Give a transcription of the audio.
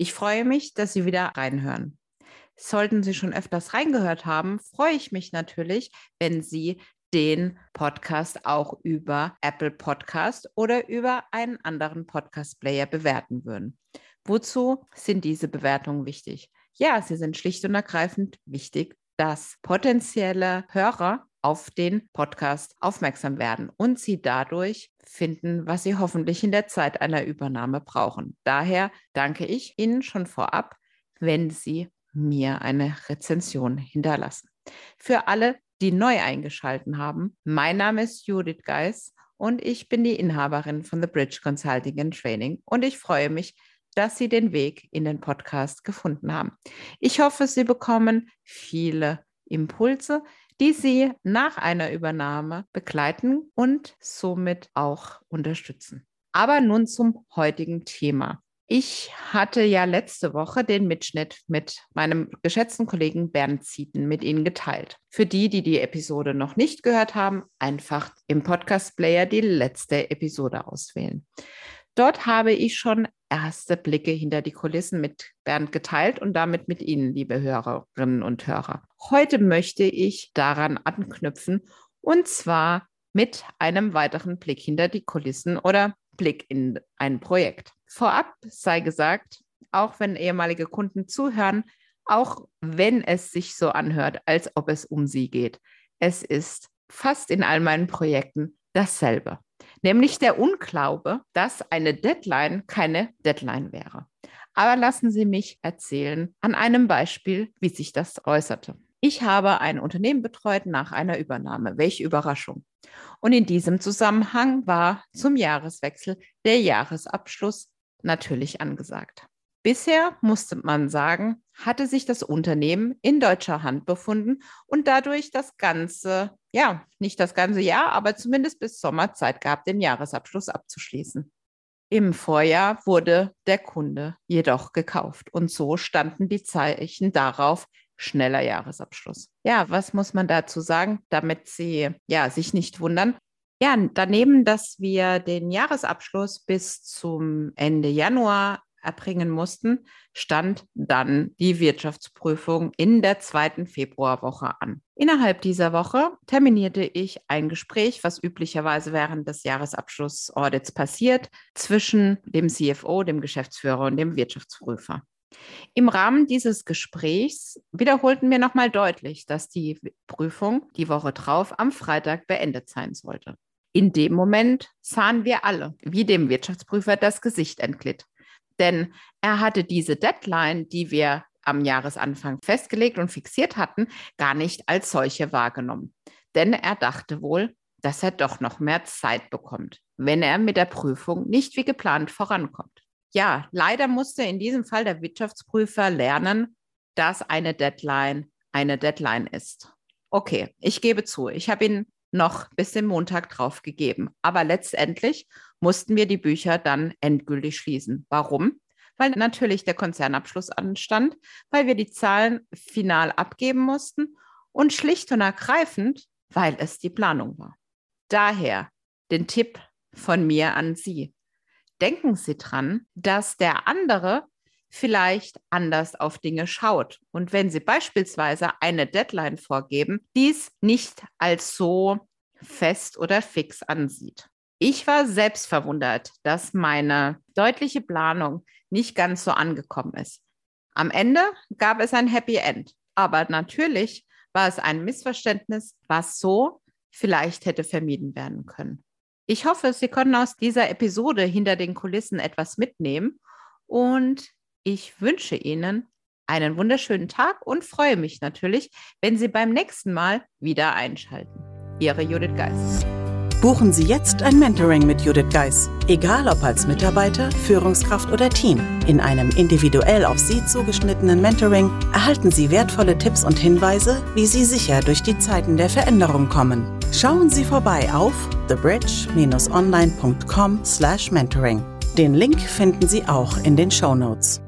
Ich freue mich, dass Sie wieder reinhören. Sollten Sie schon öfters reingehört haben, freue ich mich natürlich, wenn Sie den Podcast auch über Apple Podcast oder über einen anderen Podcast-Player bewerten würden. Wozu sind diese Bewertungen wichtig? Ja, sie sind schlicht und ergreifend wichtig, dass potenzielle Hörer auf den Podcast aufmerksam werden und sie dadurch finden, was sie hoffentlich in der Zeit einer Übernahme brauchen. Daher danke ich Ihnen schon vorab, wenn Sie mir eine Rezension hinterlassen. Für alle, die neu eingeschaltet haben, mein Name ist Judith Geis und ich bin die Inhaberin von The Bridge Consulting and Training und ich freue mich, dass Sie den Weg in den Podcast gefunden haben. Ich hoffe, Sie bekommen viele Impulse, die Sie nach einer Übernahme begleiten und somit auch unterstützen. Aber nun zum heutigen Thema. Ich hatte ja letzte Woche den Mitschnitt mit meinem geschätzten Kollegen Bernd Zieten mit Ihnen geteilt. Für die, die die Episode noch nicht gehört haben, einfach im Podcast-Player die letzte Episode auswählen. Dort habe ich schon erste Blicke hinter die Kulissen mit Bernd geteilt und damit mit Ihnen, liebe Hörerinnen und Hörer. Heute möchte ich daran anknüpfen und zwar mit einem weiteren Blick hinter die Kulissen oder Blick in ein Projekt. Vorab sei gesagt, auch wenn ehemalige Kunden zuhören, auch wenn es sich so anhört, als ob es um sie geht, es ist fast in all meinen Projekten dasselbe nämlich der Unglaube, dass eine Deadline keine Deadline wäre. Aber lassen Sie mich erzählen an einem Beispiel, wie sich das äußerte. Ich habe ein Unternehmen betreut nach einer Übernahme. Welche Überraschung. Und in diesem Zusammenhang war zum Jahreswechsel der Jahresabschluss natürlich angesagt. Bisher musste man sagen, hatte sich das Unternehmen in deutscher Hand befunden und dadurch das ganze, ja, nicht das ganze Jahr, aber zumindest bis Sommer Zeit gehabt, den Jahresabschluss abzuschließen. Im Vorjahr wurde der Kunde jedoch gekauft und so standen die Zeichen darauf, schneller Jahresabschluss. Ja, was muss man dazu sagen, damit Sie ja sich nicht wundern? Ja, daneben, dass wir den Jahresabschluss bis zum Ende Januar erbringen mussten, stand dann die Wirtschaftsprüfung in der zweiten Februarwoche an. Innerhalb dieser Woche terminierte ich ein Gespräch, was üblicherweise während des Jahresabschlussaudits passiert, zwischen dem CFO, dem Geschäftsführer und dem Wirtschaftsprüfer. Im Rahmen dieses Gesprächs wiederholten wir nochmal deutlich, dass die Prüfung die Woche drauf am Freitag beendet sein sollte. In dem Moment sahen wir alle, wie dem Wirtschaftsprüfer das Gesicht entglitt. Denn er hatte diese Deadline, die wir am Jahresanfang festgelegt und fixiert hatten, gar nicht als solche wahrgenommen. Denn er dachte wohl, dass er doch noch mehr Zeit bekommt, wenn er mit der Prüfung nicht wie geplant vorankommt. Ja, leider musste in diesem Fall der Wirtschaftsprüfer lernen, dass eine Deadline eine Deadline ist. Okay, ich gebe zu, ich habe ihn noch bis den Montag drauf gegeben. Aber letztendlich mussten wir die Bücher dann endgültig schließen. Warum? Weil natürlich der Konzernabschluss anstand, weil wir die Zahlen final abgeben mussten und schlicht und ergreifend, weil es die Planung war. Daher den Tipp von mir an Sie. Denken Sie dran, dass der andere vielleicht anders auf Dinge schaut. Und wenn Sie beispielsweise eine Deadline vorgeben, dies nicht als so fest oder fix ansieht. Ich war selbst verwundert, dass meine deutliche Planung nicht ganz so angekommen ist. Am Ende gab es ein Happy End, aber natürlich war es ein Missverständnis, was so vielleicht hätte vermieden werden können. Ich hoffe, Sie konnten aus dieser Episode hinter den Kulissen etwas mitnehmen und ich wünsche Ihnen einen wunderschönen Tag und freue mich natürlich, wenn Sie beim nächsten Mal wieder einschalten. Ihre Judith Geist. Buchen Sie jetzt ein Mentoring mit Judith Geis, egal ob als Mitarbeiter, Führungskraft oder Team. In einem individuell auf Sie zugeschnittenen Mentoring erhalten Sie wertvolle Tipps und Hinweise, wie Sie sicher durch die Zeiten der Veränderung kommen. Schauen Sie vorbei auf thebridge-online.com/mentoring. Den Link finden Sie auch in den Show Notes.